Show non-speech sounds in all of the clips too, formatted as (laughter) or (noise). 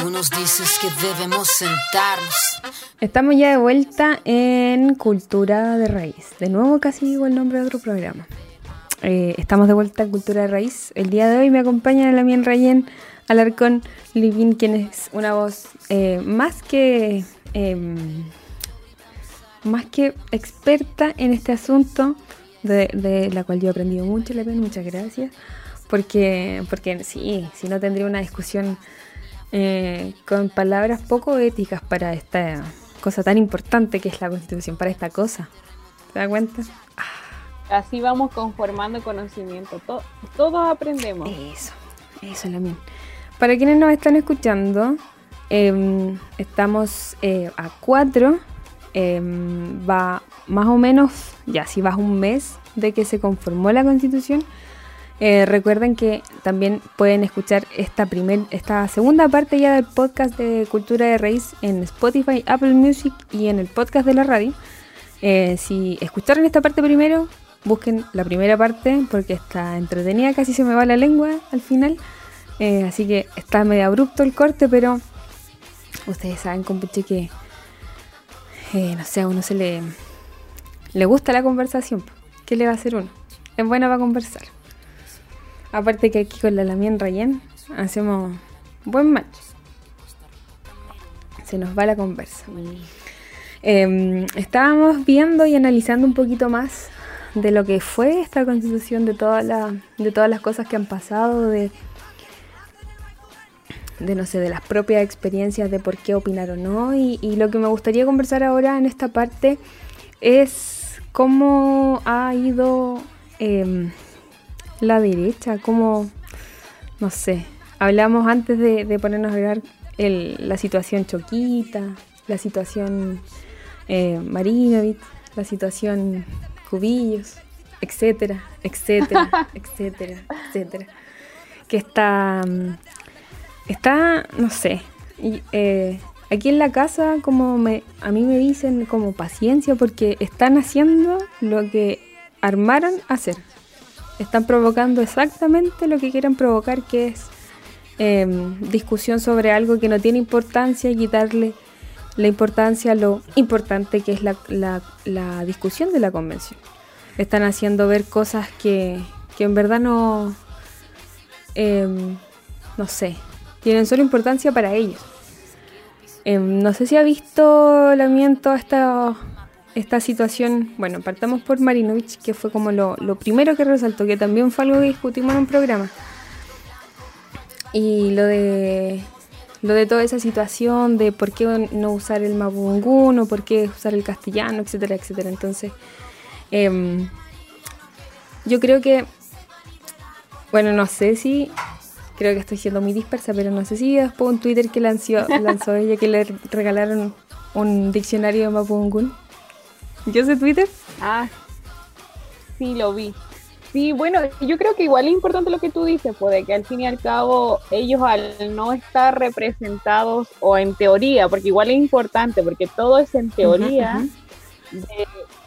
Tú nos dices que debemos sentarnos. Estamos ya de vuelta en Cultura de Raíz. De nuevo casi digo el nombre de otro programa. Eh, estamos de vuelta en Cultura de Raíz. El día de hoy me acompaña Lamien Rayen Alarcón Livin, quien es una voz eh, más que em, más que experta en este asunto, de, la cual yo he aprendido mucho, Lamien, muchas gracias. Porque, porque sí, si no tendría una discusión eh, con palabras poco éticas para esta cosa tan importante que es la constitución, para esta cosa. ¿Te das cuenta? Ah. Así vamos conformando conocimiento. todos aprendemos. Eso, eso es lo mismo. Para quienes nos están escuchando, em, estamos eh, a cuatro. Em, va más o menos, ya si vas un mes de que se conformó la constitución, eh, recuerden que también pueden escuchar esta, primer, esta segunda parte ya del podcast de Cultura de Raíz en Spotify, Apple Music y en el podcast de la radio. Eh, si escucharon esta parte primero, busquen la primera parte porque está entretenida, casi se me va la lengua al final. Eh, así que está medio abrupto el corte, pero ustedes saben, compuche, que no sé, a uno se le, le gusta la conversación. ¿Qué le va a hacer uno? Es buena para conversar. Aparte que aquí con la Lamien Rayen hacemos buen match. Se nos va la conversa. Em, estábamos viendo y analizando un poquito más de lo que fue esta constitución, de, toda la, de todas las cosas que han pasado, de, de no sé, de las propias experiencias de por qué opinar o no. Y, lo que me gustaría conversar ahora en esta parte es cómo ha ido em, la derecha, como, no sé, hablamos antes de, ponernos a ver la situación Choquita, la situación eh, la situación Cubillos, etcétera, etcétera, (laughs) etcétera, etcétera. Que está, mm, está, no sé, y, eh, aquí en la casa como me, a mí me dicen como paciencia porque están haciendo lo que armaron hacer están provocando exactamente lo que quieren provocar, que es em, discusión sobre algo que no tiene importancia y quitarle la importancia a lo importante que es la, discusión de la convención. Están haciendo ver cosas que, en verdad no, em, no sé, tienen solo importancia para ellos. Em, no sé si ha visto la miento esta esta situación, bueno, partamos por Marinovich, que fue como lo, primero que resaltó, que también fue algo que discutimos en un programa. Y lo de lo de toda esa situación de por qué no usar el mapudungún o por qué usar el castellano, etcétera, etcétera. Entonces, em, yo creo que, bueno, no sé si, creo que estoy siendo muy dispersa, pero no sé si después un Twitter que lanzó, (laughs) lanzó ella que le regalaron un diccionario de mapudungún. ¿Yo sé Twitter? Ah, sí, lo vi. Sí, bueno, yo creo que igual es importante lo que tú dices, pues que al fin y al cabo ellos al no estar representados o en teoría, porque igual es importante, porque todo es en teoría,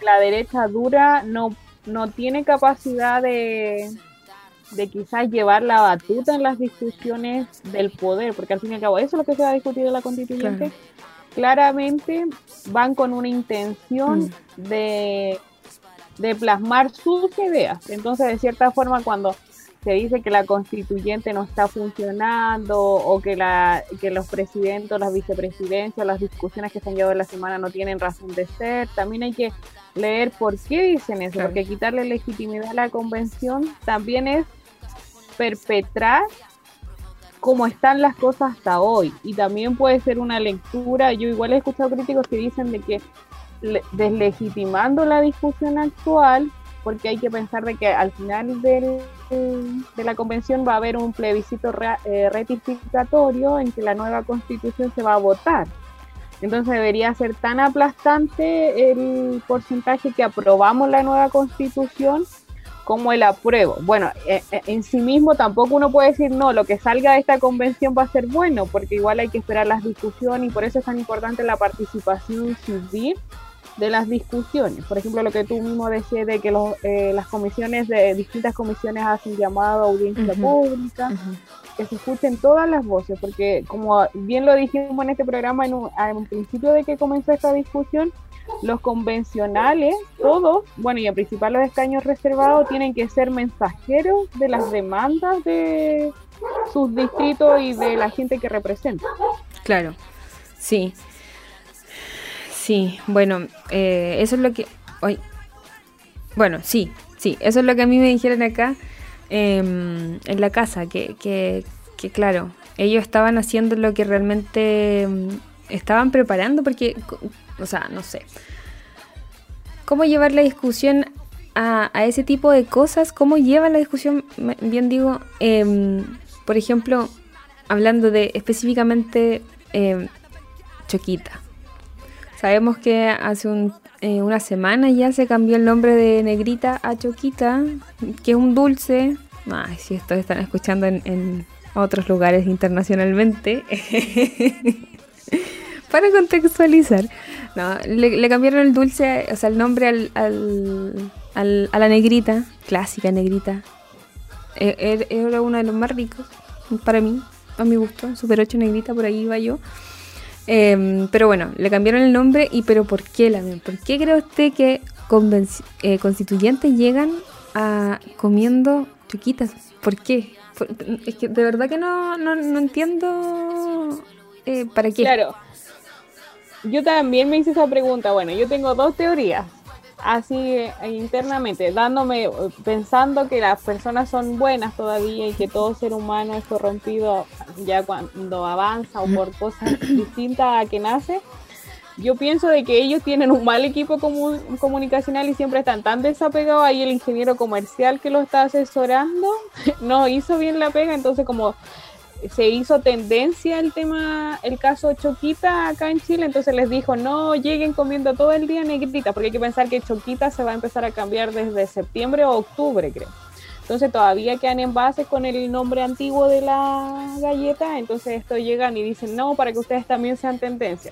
la derecha dura no, no tiene capacidad de, de quizás llevar la batuta en las discusiones del poder, porque al fin y al cabo eso es lo que se va a discutir en la constituyente claramente van con una intención mm. de, plasmar sus ideas. Entonces, de cierta forma, cuando se dice que la constituyente no está funcionando o que, la, que los presidentes, las vicepresidencias, las discusiones que se han llevado en la semana no tienen razón de ser, también hay que leer por qué dicen eso, porque quitarle legitimidad a la convención también es perpetrar cómo están las cosas hasta hoy. Y también puede ser una lectura, yo igual he escuchado críticos que dicen de que deslegitimando la discusión actual, porque hay que pensar de que al final del, de la convención va a haber un plebiscito eh, rectificatorio en que la nueva constitución se va a votar. Entonces debería ser tan aplastante el porcentaje que aprobamos la nueva constitución como el apruebo. Bueno, eh, eh, en sí mismo tampoco uno puede decir, no, lo que salga de esta convención va a ser bueno, porque igual hay que esperar las discusiones y por eso es tan importante la participación civil de las discusiones. Por ejemplo, lo que tú mismo decías de que los, eh, las comisiones de distintas comisiones hacen llamado a audiencia pública, que se escuchen todas las voces, porque como bien lo dijimos en este programa en un, principio de que comenzó esta discusión, los convencionales, todos, bueno, y en principal los escaños reservados, tienen que ser mensajeros de las demandas de sus distritos y de la gente que representa. Claro, sí. Sí, bueno, eh, eso es lo que... Hoy, bueno, sí, sí, eso es lo que a mí me dijeron acá em, en la casa, que, que, que, claro, ellos estaban haciendo lo que realmente em, estaban preparando, porque, o sea, no sé, cómo llevar la discusión a, ese tipo de cosas, cómo lleva la discusión, bien digo, em, por ejemplo, hablando de específicamente Choquita. Sabemos que hace eh, una semana ya se cambió el nombre de Negrita a Choquita, que es un dulce. Ay, si esto están escuchando en, otros lugares internacionalmente. (laughs) (laughs) Para contextualizar. No, le, cambiaron el dulce, o sea, el nombre al, al, a la negrita, clásica negrita. E, er, era uno de los más ricos para mí, a mi gusto. Super 8 negrita, por ahí iba yo. Em, pero bueno, le cambiaron el nombre y pero ¿por qué la ¿Por qué cree usted que eh, constituyentes llegan a comiendo chiquitas? ¿Por qué? es que de verdad que no, no, no entiendo eh, para qué. Claro. Yo también me hice esa pregunta. Bueno, yo tengo dos teorías así eh, internamente, dándome, pensando que las personas son buenas todavía y que todo ser humano es corrompido ya cuando avanza o por cosas distintas a que nace. Yo pienso de que ellos tienen un mal equipo comunicacional y siempre están tan desapegados. Ahí el ingeniero comercial que lo está asesorando (laughs) no hizo bien la pega, entonces como se hizo tendencia el tema, el caso Choquita acá en Chile, entonces les dijo, no lleguen comiendo todo el día negrita, porque hay que pensar que Choquita se va a empezar a cambiar desde septiembre o octubre, creo. Entonces todavía quedan en base con el nombre antiguo de la galleta, entonces esto llegan y dicen, no, para que ustedes también sean tendencia.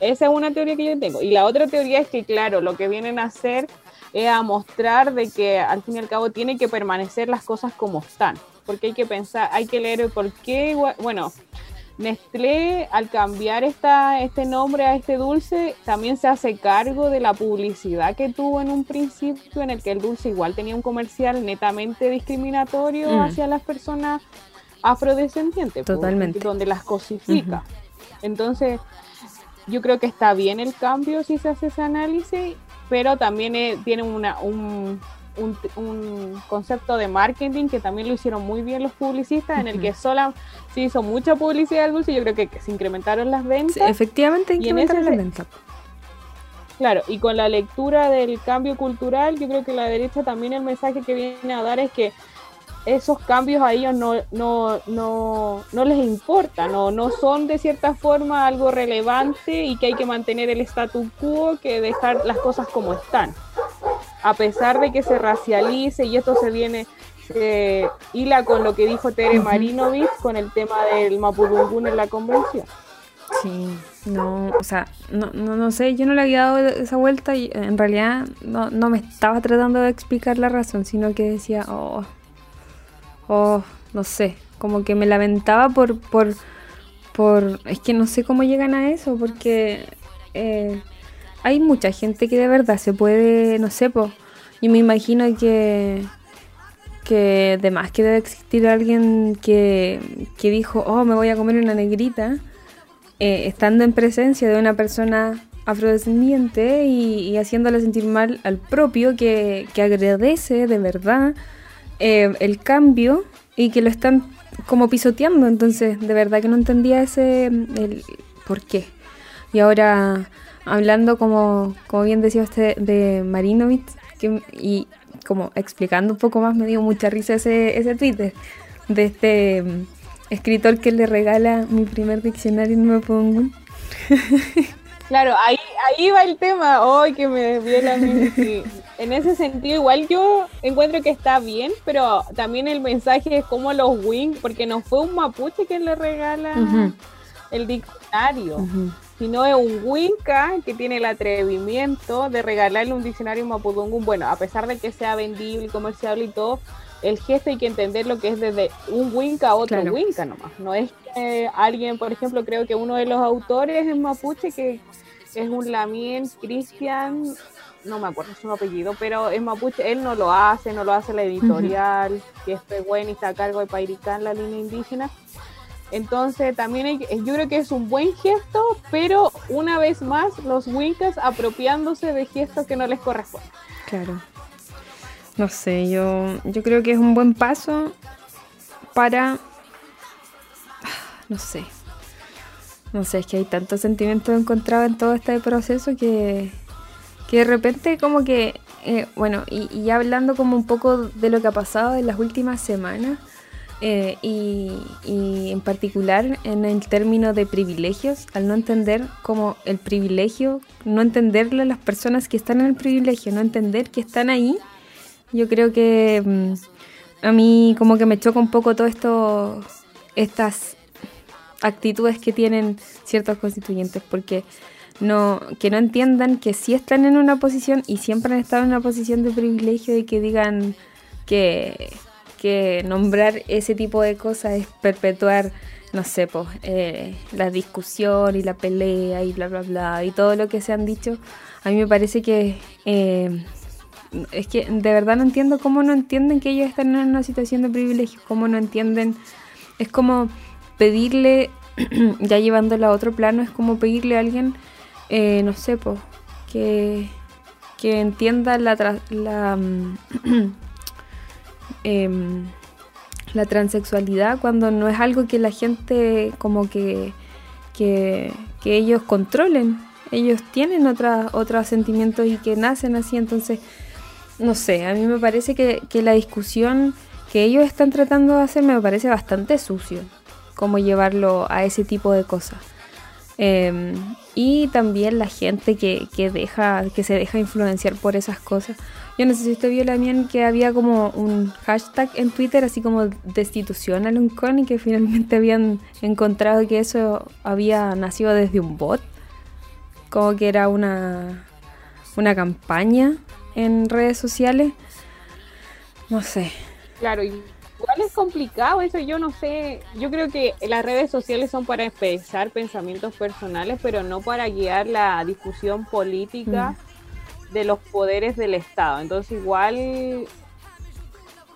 Esa es una teoría que yo tengo. Y la otra teoría es que, claro, lo que vienen a hacer es a mostrar de que al fin y al cabo tienen que permanecer las cosas como están porque hay que pensar, hay que leer por qué, bueno, Nestlé al cambiar esta, este nombre a este dulce también se hace cargo de la publicidad que tuvo en un principio en el que el dulce igual tenía un comercial netamente discriminatorio mm. hacia las personas afrodescendientes, Totalmente. donde las cosifica. Entonces, yo creo que está bien el cambio si se hace ese análisis, pero también eh, tiene una, un, un, concepto de marketing que también lo hicieron muy bien los publicistas, en el que sola se hizo mucha publicidad del dulce, yo creo que, se incrementaron las ventas. efectivamente, incrementaron las ventas. Claro, y con la lectura del cambio cultural, yo creo que la derecha también el mensaje que viene a dar es que esos cambios a ellos no, no, no, no les importa, no, no son de cierta forma algo relevante y que hay que mantener el statu quo que dejar las cosas como están. A pesar de que se racialice y esto se viene, se hila con lo que dijo Tere Marinovich con el tema del Mapudungun en la convención. Sí, no, o sea, no, no, no, sé, yo no le había dado esa vuelta y en realidad no, no me estaba tratando de explicar la razón, sino que decía, oh, oh, no sé, como que me lamentaba por, por, por, es que no sé cómo llegan a eso, porque eh, hay mucha gente que de verdad se puede, no sé, pues, y me imagino que, que además que debe existir alguien que, que dijo, oh, me voy a comer una negrita, eh, estando en presencia de una persona afrodescendiente y, y haciéndole sentir mal al propio, que, que agradece de verdad eh, el cambio y que lo están como pisoteando. Entonces, de verdad que no entendía ese el por qué. Y ahora hablando como, como bien decía usted de Marinovich y como explicando un poco más me dio mucha risa ese, ese Twitter de este mm, escritor que le regala mi primer diccionario y no me pongo (laughs) claro ahí ahí va el tema. Hoy que me desvié mí en ese sentido igual yo encuentro que está bien pero también el mensaje es como los wings porque no fue un mapuche que le regala el diccionario sino es un Winca que tiene el atrevimiento de regalarle un diccionario Mapudungun. Bueno, a pesar de que sea vendible y comerciable y todo, el gesto hay que entender lo que es desde un Winca a otro Winca nomás. No es que alguien, por ejemplo, creo que uno de los autores es mapuche, que es un Lamien Cristian, no me acuerdo su apellido, pero es mapuche, él no lo hace, no lo hace la editorial, que es bueno y está a cargo de Pairicán, la línea indígena. Entonces también yo creo que es un buen gesto, pero una vez más los Wincas apropiándose de gestos que no les corresponden. Claro. No sé, yo, yo creo que es un buen paso para... (sighs) No sé. No sé, es que hay tantos sentimientos encontrados en todo este proceso que, que de repente como que, eh, bueno, y, y hablando como un poco de lo que ha pasado en las últimas semanas, eh, y, en particular en el término de privilegios, al no entender como el privilegio, no entenderle a las personas que están en el privilegio, no entender que están ahí, yo creo que mm, a mí como que me choca un poco todo esto, estas actitudes que tienen ciertos constituyentes, porque no, que no entiendan que sí están en una posición y siempre han estado en una posición de privilegio y que digan que que nombrar ese tipo de cosas es perpetuar, no sé, pues, eh, la discusión y la pelea y bla, bla, bla, y todo lo que se han dicho. A mí me parece que eh, es que de verdad no entiendo cómo no entienden que ellos están en una situación de privilegio, cómo no entienden. Es como pedirle, (clears throat) ya llevándolo a otro plano, es como pedirle a alguien, eh, no sé, que, que entienda la, la (clears throat) Em, la transexualidad cuando no es algo que la gente como que, que, ellos controlen. Ellos tienen otros sentimientos y que nacen así, entonces, no sé, a mí me parece que, la discusión que ellos están tratando de hacer me parece bastante sucio, como llevarlo a ese tipo de cosas. Em, y también la gente que, que, deja, que se deja influenciar por esas cosas. Yo no sé si usted vio mía que había como un hashtag en Twitter así como destitución a Loncon y que finalmente habían encontrado que eso había nacido desde un bot. Como que era una, una campaña en redes sociales. No sé. Claro, igual es complicado eso, yo no sé. Yo creo que las redes sociales son para expresar pensamientos personales, pero no para guiar la discusión política. Mm de los poderes del Estado. Entonces igual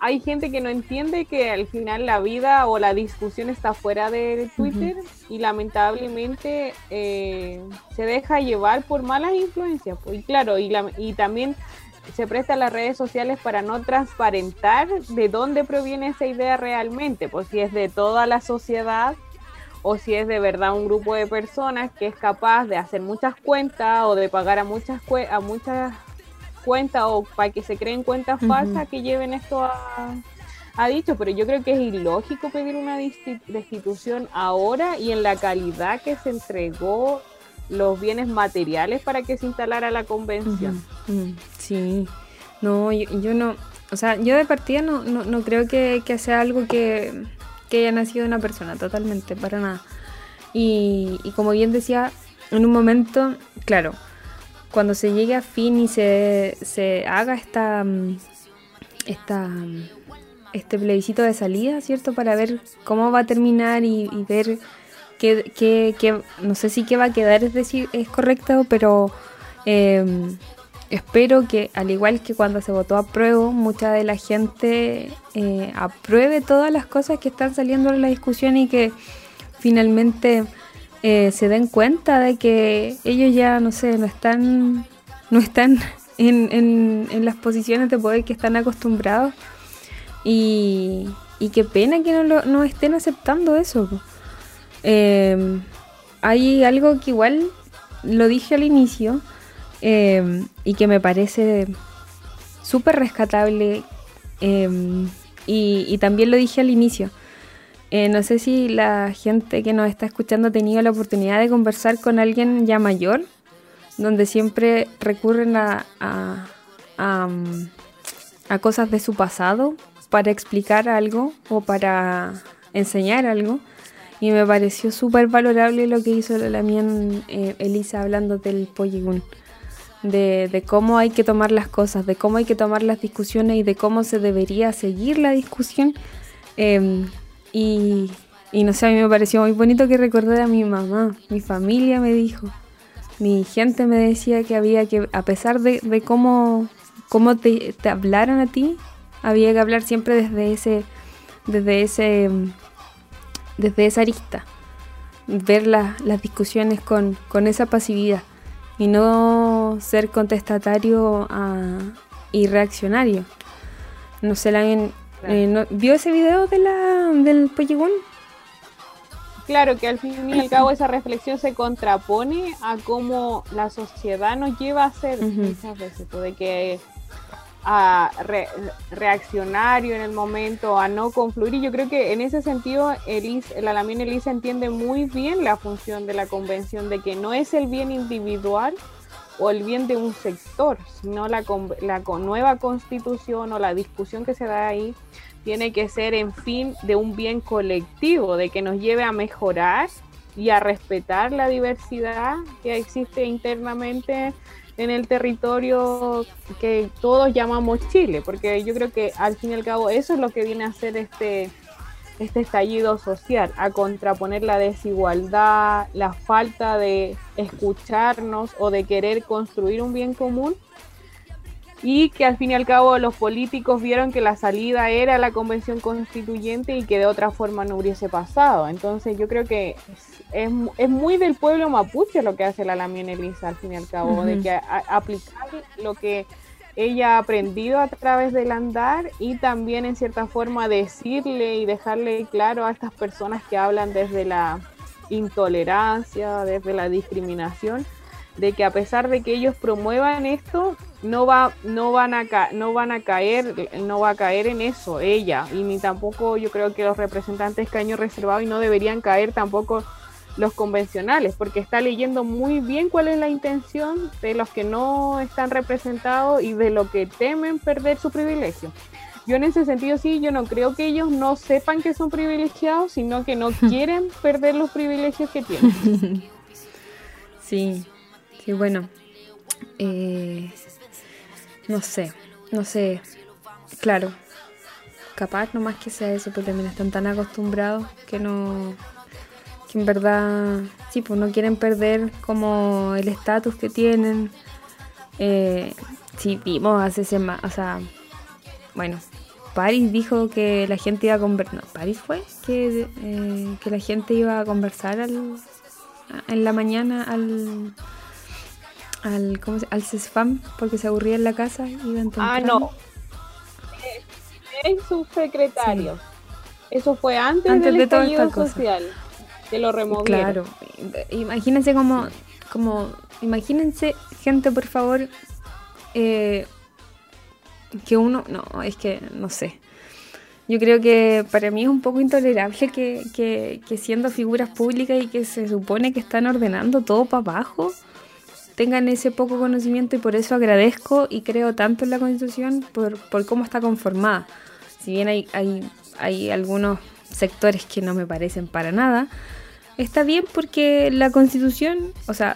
hay gente que no entiende que al final la vida o la discusión está fuera de Twitter y lamentablemente eh, se deja llevar por malas influencias. Pues, y claro, y, la, y también se presta a las redes sociales para no transparentar de dónde proviene esa idea realmente, pues si es de toda la sociedad o si es de verdad un grupo de personas que es capaz de hacer muchas cuentas o de pagar a muchas, a muchas cuentas o para que se creen cuentas falsas que lleven esto a, a, dicho, pero yo creo que es ilógico pedir una destitución ahora y en la calidad que se entregó los bienes materiales para que se instalara la convención. Sí, no, yo, no, o sea, yo de partida no, no, no creo que, que sea algo que que haya nacido una persona, totalmente, para nada. Y, como bien decía, en un momento, claro, cuando se llegue a fin y se, se haga esta, esta, este plebiscito de salida, ¿cierto? Para ver cómo va a terminar y, ver qué, qué, no sé si qué va a quedar, es decir, es correcto, pero eh, espero que, al igual que cuando se votó a prueba, mucha de la gente eh, apruebe todas las cosas que están saliendo en la discusión y que finalmente eh, se den cuenta de que ellos ya, no sé, no están, no están (laughs) en, en, las posiciones de poder que están acostumbrados. Y, y qué pena que no, lo, no estén aceptando eso. Eh, hay algo que igual lo dije al inicio, Em, y que me parece súper rescatable. Em, y, también lo dije al inicio. Eh, no sé si la gente que nos está escuchando ha tenido la oportunidad de conversar con alguien ya mayor, donde siempre recurren a, a, a cosas de su pasado para explicar algo o para enseñar algo. Y me pareció súper valorable lo que hizo la mía eh, Elisa hablando del Polygon. De, de, cómo hay que tomar las cosas, de cómo hay que tomar las discusiones y de cómo se debería seguir la discusión. Em, y, y, no sé, a mí me pareció muy bonito que recordara a mi mamá, mi familia me dijo, mi gente me decía que había que, a pesar de, de cómo, cómo te, te hablaron a ti, había que hablar siempre desde ese, desde ese, desde esa arista, ver las discusiones con, con, esa pasividad y no ser contestatario y reaccionario. No sé, la eh, ¿vio ese video de la, del Polygon? Claro, que al fin y al cabo esa reflexión se contrapone a cómo la sociedad nos lleva a ser muchas veces, pues, de que a reaccionario en el momento, a no confluir. Y yo creo que en ese sentido, Elise, la Lamien Elisa entiende muy bien la función de la convención, de que no es el bien individual o el bien de un sector, sino la, la nueva constitución o la discusión que se da ahí tiene que ser en fin de un bien colectivo, de que nos lleve a mejorar y a respetar la diversidad que existe internamente en el territorio que todos llamamos Chile, porque yo creo que al fin y al cabo eso es lo que viene a hacer este, este estallido social, a contraponer la desigualdad, la falta de escucharnos o de querer construir un bien común y que al fin y al cabo los políticos vieron que la salida era la convención constituyente y que de otra forma no hubiese pasado. Entonces yo creo que es, es, muy del pueblo mapuche lo que hace la Lamien Elisa al fin y al cabo, de que aplicar lo que ella ha aprendido a través del andar y también en cierta forma decirle y dejarle claro a estas personas que hablan desde la intolerancia, desde la discriminación, de que a pesar de que ellos promuevan esto, no va no van a no van a caer no va a caer en eso ella. Y ni tampoco yo creo que los representantes caño reservado y no deberían caer tampoco los convencionales porque está leyendo muy bien cuál es la intención de los que no están representados y de lo que temen perder su privilegio. Yo en ese sentido sí yo no creo que ellos no sepan que son privilegiados sino que no (laughs) quieren perder los privilegios que tienen. (laughs) Sí sí bueno. Eh, no sé, no sé. Claro, capaz no más que sea eso, pero también están tan acostumbrados que no. que en verdad. sí, pues no quieren perder como el estatus que tienen. Eh, sí, vimos hace semanas. o sea. bueno, Paris dijo que la gente iba a conversar. No, Paris fue que, eh, que la gente iba a conversar al, en la mañana al al, ¿cómo se, al CESFAM porque se aburría en la casa. Iban ah, no. Es su secretario. Eso fue antes, antes del de estallido social. Que lo removieron. Claro. Imagínense como, como, imagínense, gente, por favor, eh, que uno, no, es que no sé. Yo creo que para mí es un poco intolerable que, que, que siendo figuras públicas y que se supone que están ordenando todo para abajo, tengan ese poco conocimiento y por eso agradezco y creo tanto en la Constitución por, por cómo está conformada. Si bien hay, hay, hay algunos sectores que no me parecen para nada, está bien porque la Constitución, o sea,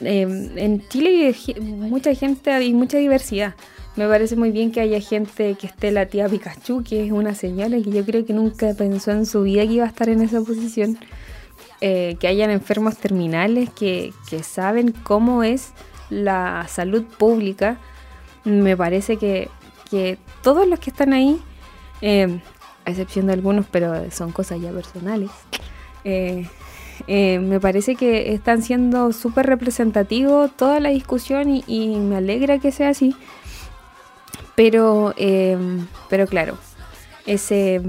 em, en Chile hay mucha gente, hay mucha diversidad. Me parece muy bien que haya gente que esté la tía Pikachu, que es una señora que yo creo que nunca pensó en su vida que iba a estar en esa posición. Eh, que hayan enfermos terminales que, saben cómo es la salud pública. Me parece que, todos los que están ahí, eh, a excepción de algunos, pero son cosas ya personales, eh, me parece que están siendo súper representativos toda la discusión y, y, me alegra que sea así. Pero, pero claro, ese,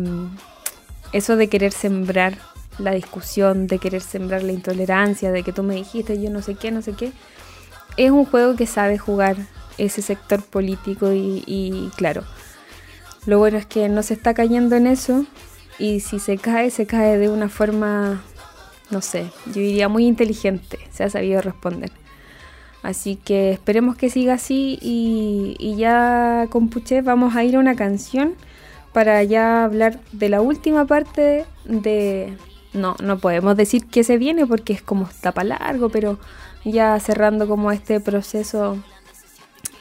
eso de querer sembrar la discusión, de querer sembrar la intolerancia, de que tú me dijiste yo no sé qué, no sé qué. Es un juego que sabe jugar ese sector político y, claro, lo bueno es que no se está cayendo en eso y si se cae, se cae de una forma, no sé, yo diría muy inteligente, se ha sabido responder. Así que esperemos que siga así y, y ya con Puché vamos a ir a una canción para ya hablar de la última parte de, no, no podemos decir que se viene porque es como tapa largo, pero ya cerrando como este proceso,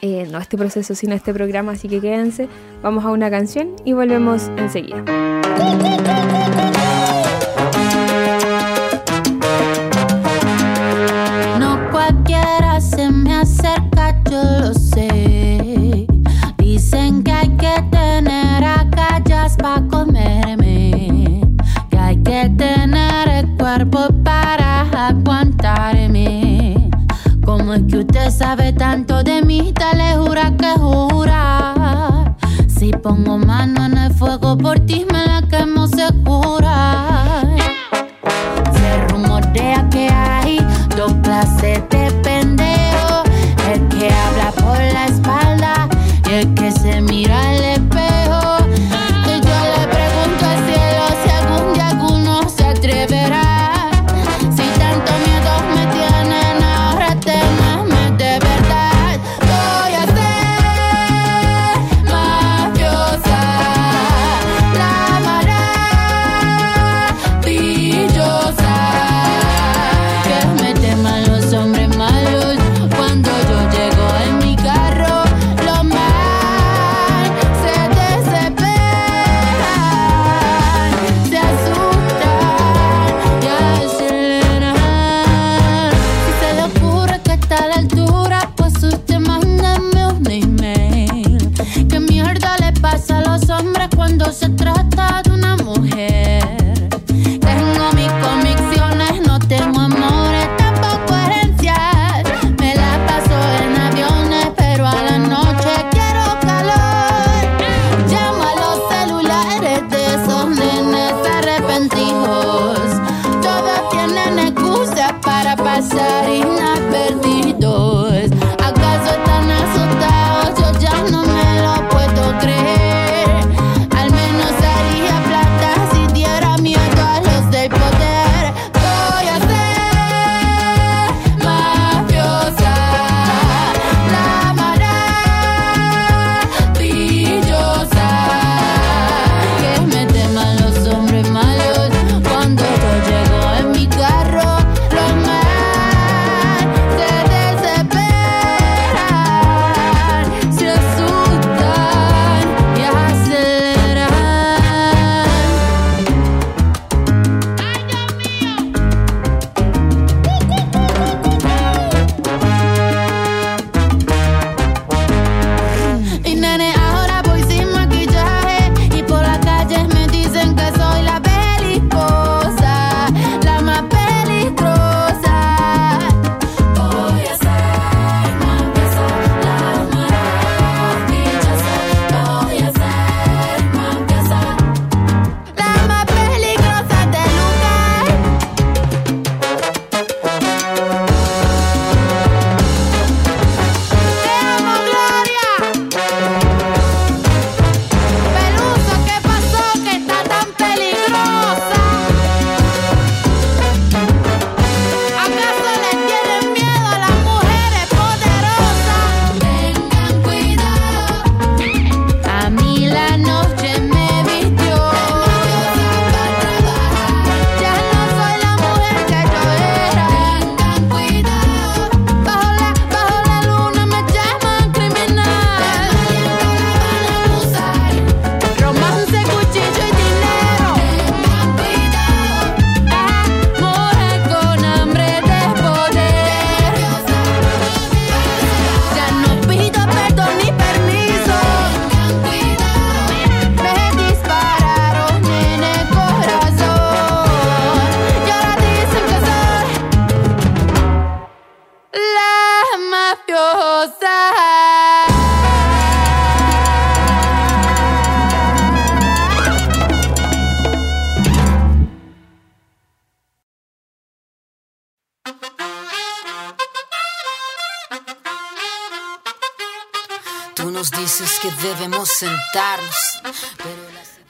eh, no este proceso, sino este programa, así que quédense, vamos a una canción y volvemos enseguida. que usted sabe tanto de mí, tal le jura que jura. Si pongo mano en el fuego por ti, me la quemo segura.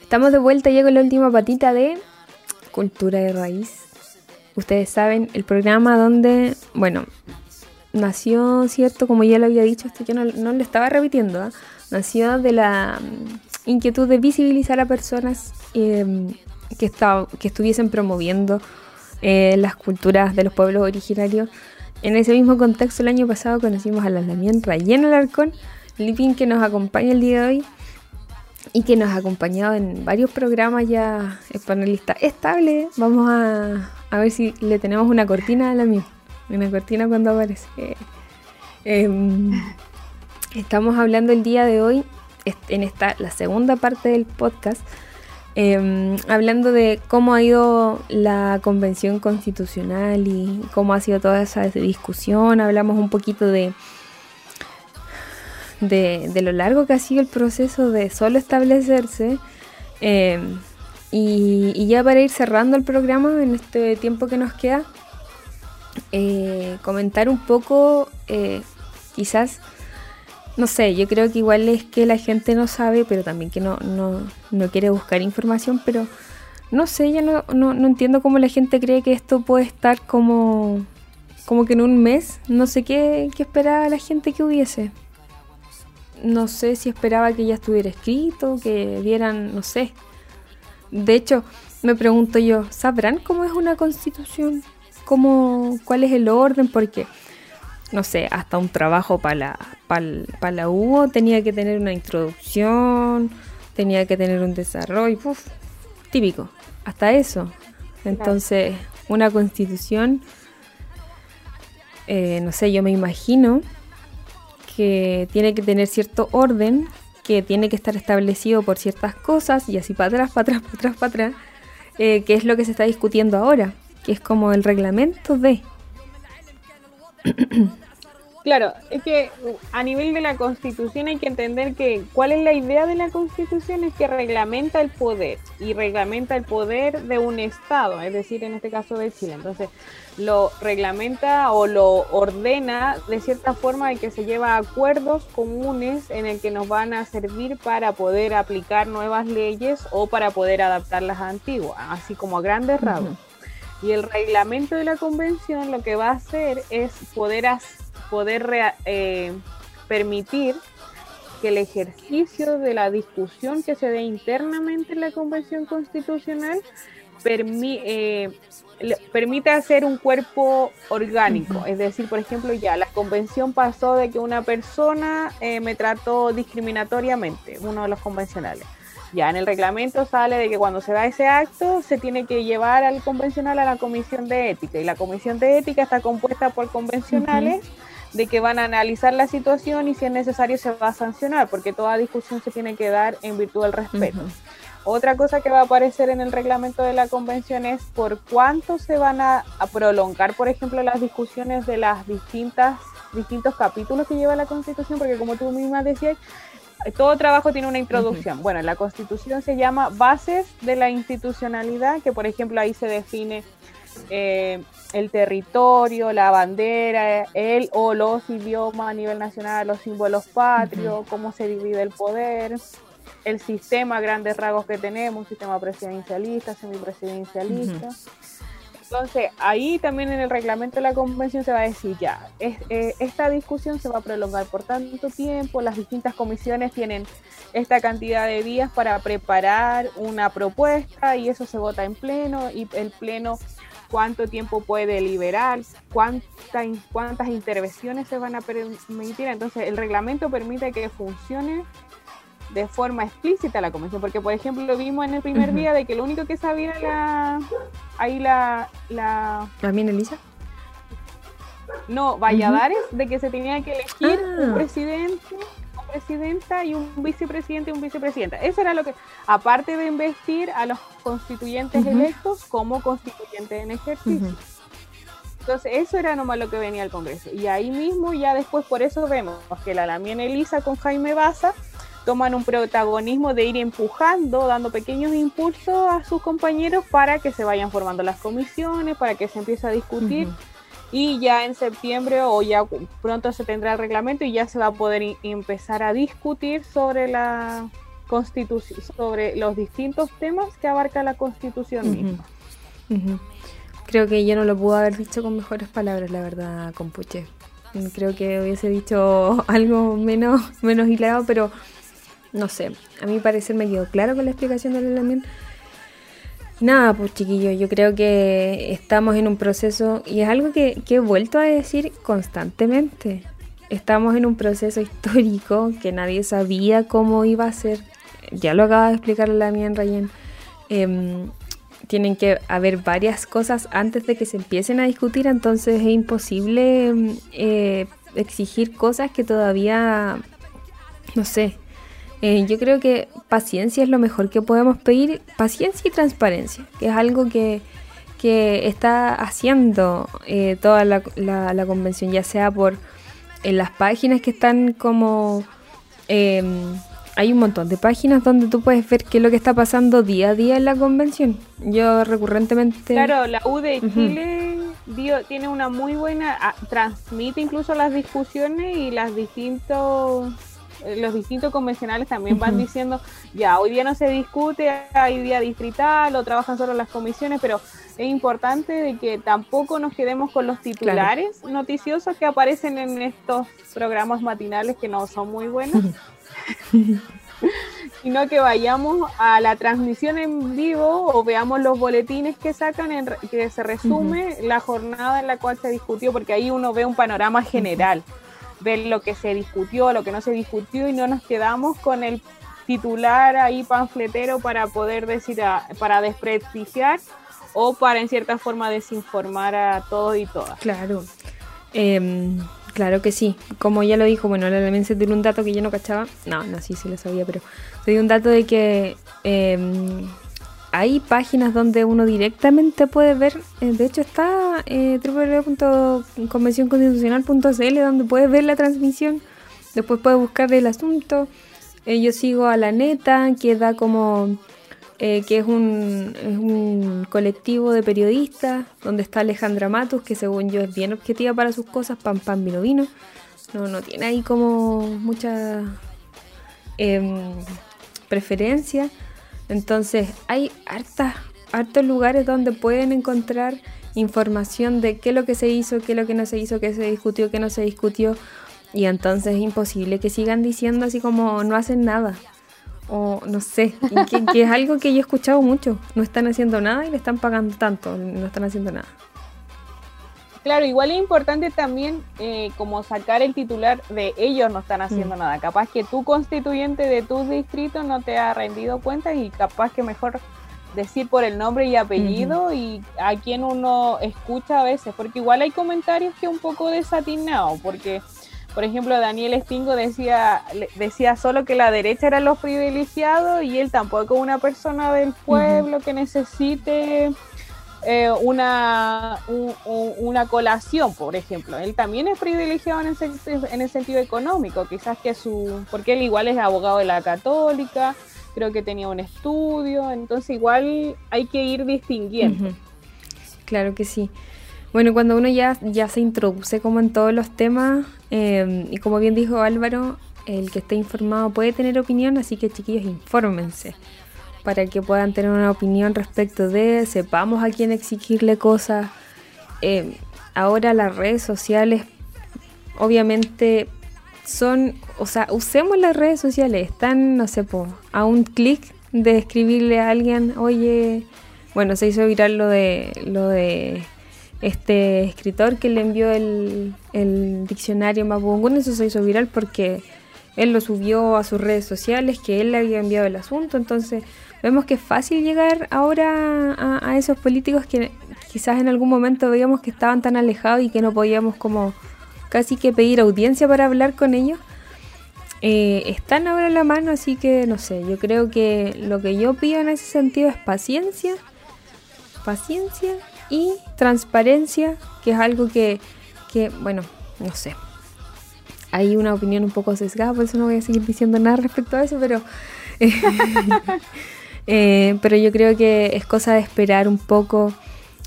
Estamos de vuelta ya con la última patita de Cultura de Raíz. Ustedes saben, el programa donde, bueno, nació, ¿cierto? Como ya lo había dicho, esto yo no, lo estaba repitiendo, ¿ah? nació de la mm, inquietud de visibilizar a personas em, que, que estuviesen promoviendo eh, las culturas de los pueblos originarios. En ese mismo contexto, el año pasado conocimos a la Lamien Rayén Alarcón, Lipín que nos acompaña el día de hoy, y que nos ha acompañado en varios programas ya, es panelista estable. Vamos a, a ver si le tenemos una cortina a la mía, una cortina cuando aparece. Em, estamos hablando el día de hoy, en esta, la segunda parte del podcast, em, hablando de cómo ha ido la convención constitucional y cómo ha sido toda esa discusión. Hablamos un poquito de, de, de lo largo que ha sido el proceso de solo establecerse. em, y, ya para ir cerrando el programa en este tiempo que nos queda, eh, comentar un poco, eh, quizás, no sé, yo creo que igual es que la gente no sabe, pero también que no, no, no quiere buscar información, pero no sé, yo no, no, no entiendo cómo la gente cree que esto puede estar como, como que en un mes, no sé qué, qué esperaba la gente que hubiese. No sé si esperaba que ya estuviera escrito, que vieran, no sé. De hecho, me pregunto yo, ¿sabrán cómo es una constitución? ¿Cómo, ¿Cuál es el orden? Porque, no sé, hasta un trabajo para la, para la U tenía que tener una introducción, tenía que tener un desarrollo, uf, típico, hasta eso. Entonces, una constitución, eh, no sé, yo me imagino que tiene que tener cierto orden, que tiene que estar establecido por ciertas cosas y así para atrás, para atrás, para atrás, para atrás, eh, que es lo que se está discutiendo ahora, que es como el reglamento de... Claro, es que uh, a nivel de la constitución hay que entender que cuál es la idea de la constitución es que reglamenta el poder y reglamenta el poder de un estado, es decir, en este caso de Chile. Entonces, lo reglamenta o lo ordena de cierta forma en que se lleva a acuerdos comunes en el que nos van a servir para poder aplicar nuevas leyes o para poder adaptar las antiguas, así como a grandes rasgos. Y el reglamento de la convención lo que va a hacer es poder, poder eh, permitir que el ejercicio de la discusión que se dé internamente en la convención constitucional permi- eh, le- permite hacer un cuerpo orgánico. Es decir, por ejemplo, ya la convención pasó de que una persona eh, me trató discriminatoriamente, uno de los convencionales. Ya en el reglamento sale de que cuando se da ese acto se tiene que llevar al convencional a la comisión de ética. Y la comisión de ética está compuesta por convencionales de que van a analizar la situación y si es necesario se va a sancionar porque toda discusión se tiene que dar en virtud del respeto. Otra cosa que va a aparecer en el reglamento de la convención es por cuánto se van a, a prolongar, por ejemplo, las discusiones de las distintas distintos capítulos que lleva la Constitución, porque como tú misma decías, todo trabajo tiene una introducción. Bueno, la Constitución se llama Bases de la Institucionalidad, que por ejemplo ahí se define eh, el territorio, la bandera, el o los idiomas a nivel nacional, los símbolos patrios, cómo se divide el poder, el sistema grandes rasgos que tenemos, un sistema presidencialista, semipresidencialista. Entonces, ahí también en el reglamento de la convención se va a decir ya, es- eh, esta discusión se va a prolongar por tanto tiempo, las distintas comisiones tienen esta cantidad de días para preparar una propuesta y eso se vota en pleno y el pleno cuánto tiempo puede deliberar, cuánta, cuántas intervenciones se van a permitir. Entonces, el reglamento permite que funcione de forma explícita la convención, porque por ejemplo lo vimos en el primer día de que lo único que sabía la, ahí la, la ¿También, Elisa? no, Valladares, de que se tenía que elegir Ah. un presidente, una presidenta y un vicepresidente y un vicepresidenta. Eso era lo que, aparte de investir a los constituyentes electos como constituyentes en ejercicio. Entonces, eso era nomás lo que venía al Congreso. Y ahí mismo, ya después, por eso vemos que la Lamien Elisa con Jaime Baza toman un protagonismo de ir empujando, dando pequeños impulsos a sus compañeros para que se vayan formando las comisiones, para que se empiece a discutir y ya en septiembre o ya pronto se tendrá el reglamento y ya se va a poder empezar a discutir sobre la constitución, sobre los distintos temas que abarca la constitución Ujú. misma. Creo que yo no lo pude haber dicho con mejores palabras, la verdad, compuche. Creo que hubiese dicho (laughs) algo menos, menos hilado, pero no sé. A mi parecer me quedó claro con la explicación de la Lamien. Nada, pues chiquillos, yo creo que estamos en un proceso y es algo que, he vuelto a decir constantemente. Estamos en un proceso histórico que nadie sabía cómo iba a ser. Ya lo acaba de explicar la mía en Rayen. Tienen que haber varias cosas antes de que se empiecen a discutir, entonces es imposible em, eh, exigir cosas que todavía, no sé, eh, yo creo que paciencia es lo mejor que podemos pedir, paciencia y transparencia, que es algo que, que está haciendo eh, toda la, la- la convención, ya sea por en las páginas que están como... eh, hay un montón de páginas donde tú puedes ver qué es lo que está pasando día a día en la convención. Yo recurrentemente... Claro, la U de. Chile dio- tiene una muy buena, ah, transmite incluso las discusiones y las distintos los distintos convencionales también van diciendo, ya, hoy día no se discute, hay día distrital o trabajan solo las comisiones, pero es importante de que tampoco nos quedemos con los titulares noticiosos que aparecen en estos programas matinales que no son muy buenos, (laughs) sino que vayamos a la transmisión en vivo o veamos los boletines que sacan, en, re- que se resume la jornada en la cual se discutió, porque ahí uno ve un panorama general, ve lo que se discutió, lo que no se discutió y no nos quedamos con el titular ahí panfletero para poder decir, a- para desprestigiar o para en cierta forma desinformar a todos y todas. Claro, Em, claro que sí. Como ya lo dijo, bueno, la Lemen se dio un dato que yo no cachaba. No, no, sí, sí lo sabía, pero se dio un dato de que em, hay páginas donde uno directamente puede ver. eh, de hecho, está eh, www.convencionconstitucional.cl donde puedes ver la transmisión. Después puedes buscar el asunto. Eh, yo sigo a la neta, que da como eh, que es un, colectivo de periodistas, donde está Alejandra Matus, que según yo es bien objetiva para sus cosas, pan pan vino vino. No, no tiene ahí como mucha em, preferencia. Entonces hay hartas, hartos lugares donde pueden encontrar información de qué es lo que se hizo, qué es lo que no se hizo, qué se discutió, qué no se discutió. Y entonces es imposible que sigan diciendo así como no hacen nada o no sé, que, que es algo que yo he escuchado mucho. No están haciendo nada y le están pagando tanto, no están haciendo nada. Claro, igual es importante también eh, como sacar el titular de ellos no están haciendo Mm. nada. Capaz que tu constituyente de tu distrito no te ha rendido cuenta y capaz que mejor decir por el nombre y apellido y a quien uno escucha a veces, porque igual hay comentarios que un poco desatinados, porque por ejemplo Daniel Estingo decía decía solo que la derecha eran los privilegiados y él tampoco una persona del pueblo que necesite eh, una, un- un- una colación, por ejemplo. Él también es privilegiado en el, en el sentido económico, quizás que su, porque él igual es abogado de la católica, creo que tenía un estudio, entonces igual hay que ir distinguiendo. Claro que sí. Bueno, cuando uno ya, ya se introduce como en todos los temas, eh, y como bien dijo Álvaro, el que esté informado puede tener opinión, así que chiquillos, infórmense para que puedan tener una opinión respecto de, sepamos a quién exigirle cosas. Eh, ahora las redes sociales, obviamente, son, o sea, usemos las redes sociales, están, no sé, po, a un clic de escribirle a alguien, oye, bueno, se hizo viral lo de, lo de este escritor que le envió el, el diccionario Mapudungun, eso se hizo viral porque él lo subió a sus redes sociales, que él le había enviado el asunto, entonces vemos que es fácil llegar ahora a, esos políticos que quizás en algún momento veíamos que estaban tan alejados y que no podíamos como casi que pedir audiencia para hablar con ellos. Eh, están ahora en la mano, así que no sé, yo creo que lo que yo pido en ese sentido es paciencia, paciencia y transparencia, que es algo que, que bueno, no sé. Hay una opinión un poco sesgada, por eso no voy a seguir diciendo nada respecto a eso, pero (laughs) eh, pero yo creo que es cosa de esperar un poco,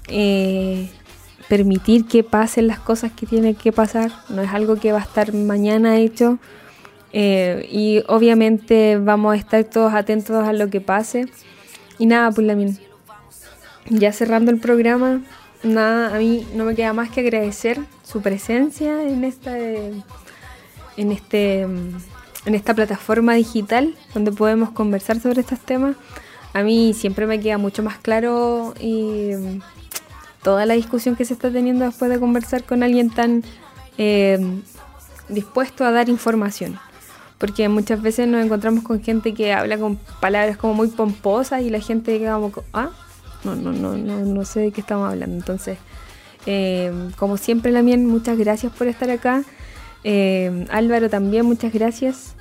eh, permitir que pasen las cosas que tienen que pasar. No es algo que va a estar mañana hecho. eh, y obviamente vamos a estar todos atentos a lo que pase. Y nada, pues Lamin, ya cerrando el programa, nada, a mí no me queda más que agradecer su presencia en esta, en este, en esta plataforma digital donde podemos conversar sobre estos temas. A mí siempre me queda mucho más claro y mm, toda la discusión que se está teniendo después de conversar con alguien tan eh, dispuesto a dar información. Porque muchas veces nos encontramos con gente que habla con palabras como muy pomposas y la gente queda como, ah, no, no, no, no, no sé de qué estamos hablando. Entonces, eh, como siempre, Lamien, muchas gracias por estar acá. Eh, Álvaro también, muchas gracias.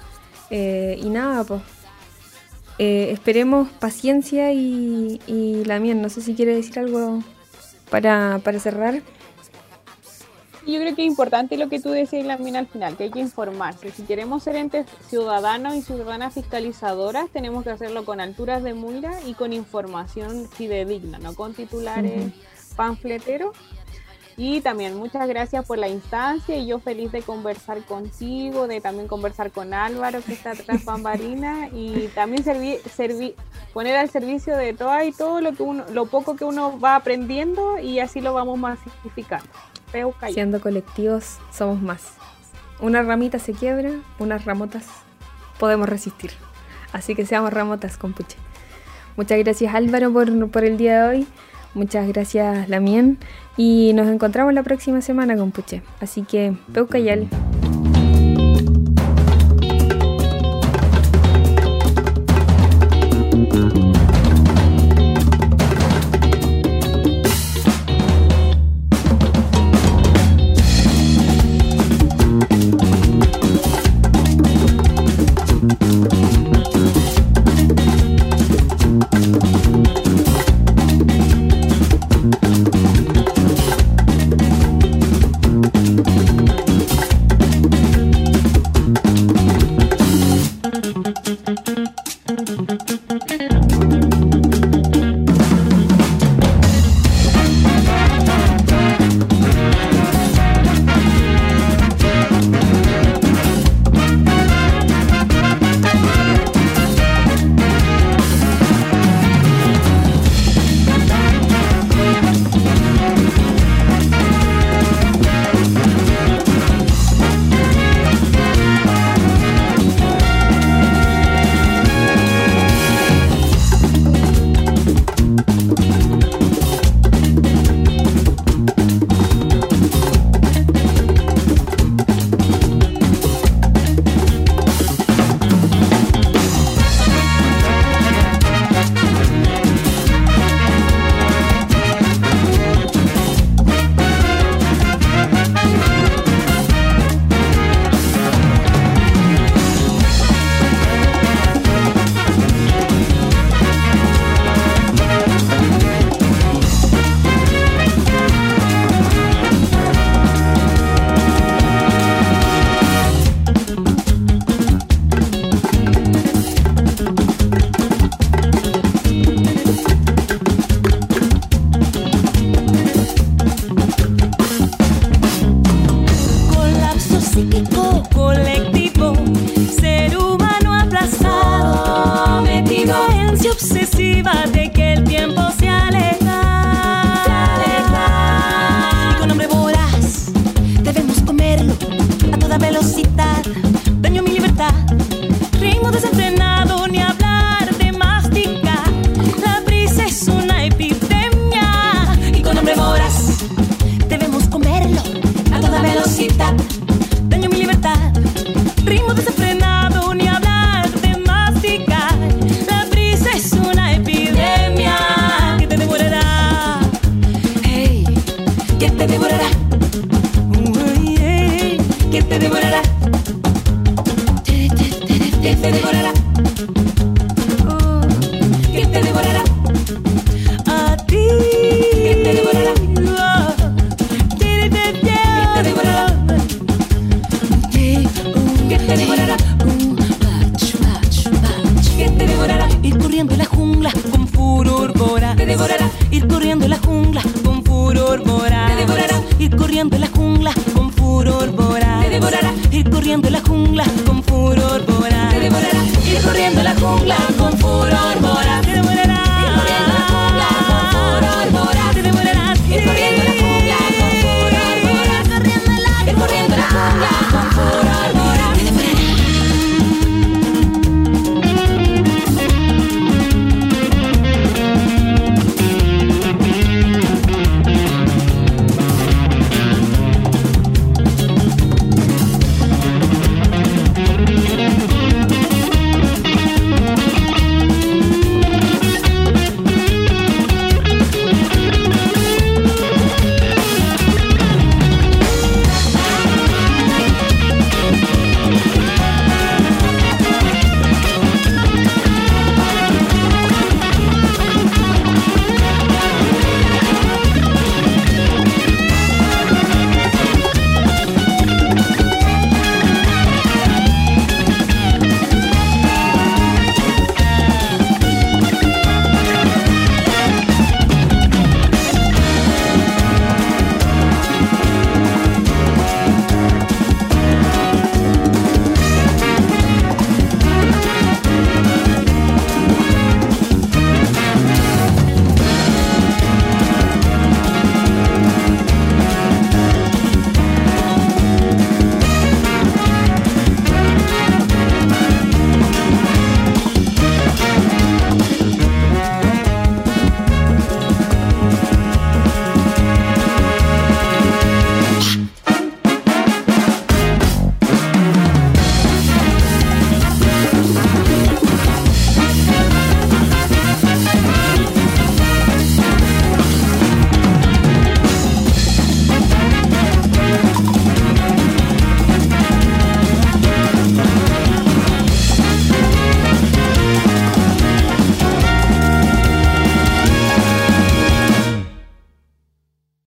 Eh, y nada, pues. Esperemos paciencia y, y Lamien, no sé si quiere decir algo para, para cerrar. Yo creo que es importante lo que tú decías, Lamien, al final, que hay que informarse. Si queremos ser entes ciudadanos y ciudadanas fiscalizadoras, tenemos que hacerlo con alturas de mira y con información fidedigna, no con titulares panfleteros. Y también muchas gracias por la instancia y yo feliz de conversar contigo, de también conversar con Álvaro que está tras bambarina y también servir, servir, poner al servicio de todo y todo lo, que uno, lo poco que uno va aprendiendo y así lo vamos masificando. Siendo colectivos, somos más. Una ramita se quiebra, unas ramotas podemos resistir. Así que seamos ramotas, compuche. Muchas gracias Álvaro por, por el día de hoy. Muchas gracias Lamien. Y nos encontramos la próxima semana, compuche. Así que, Peucayal.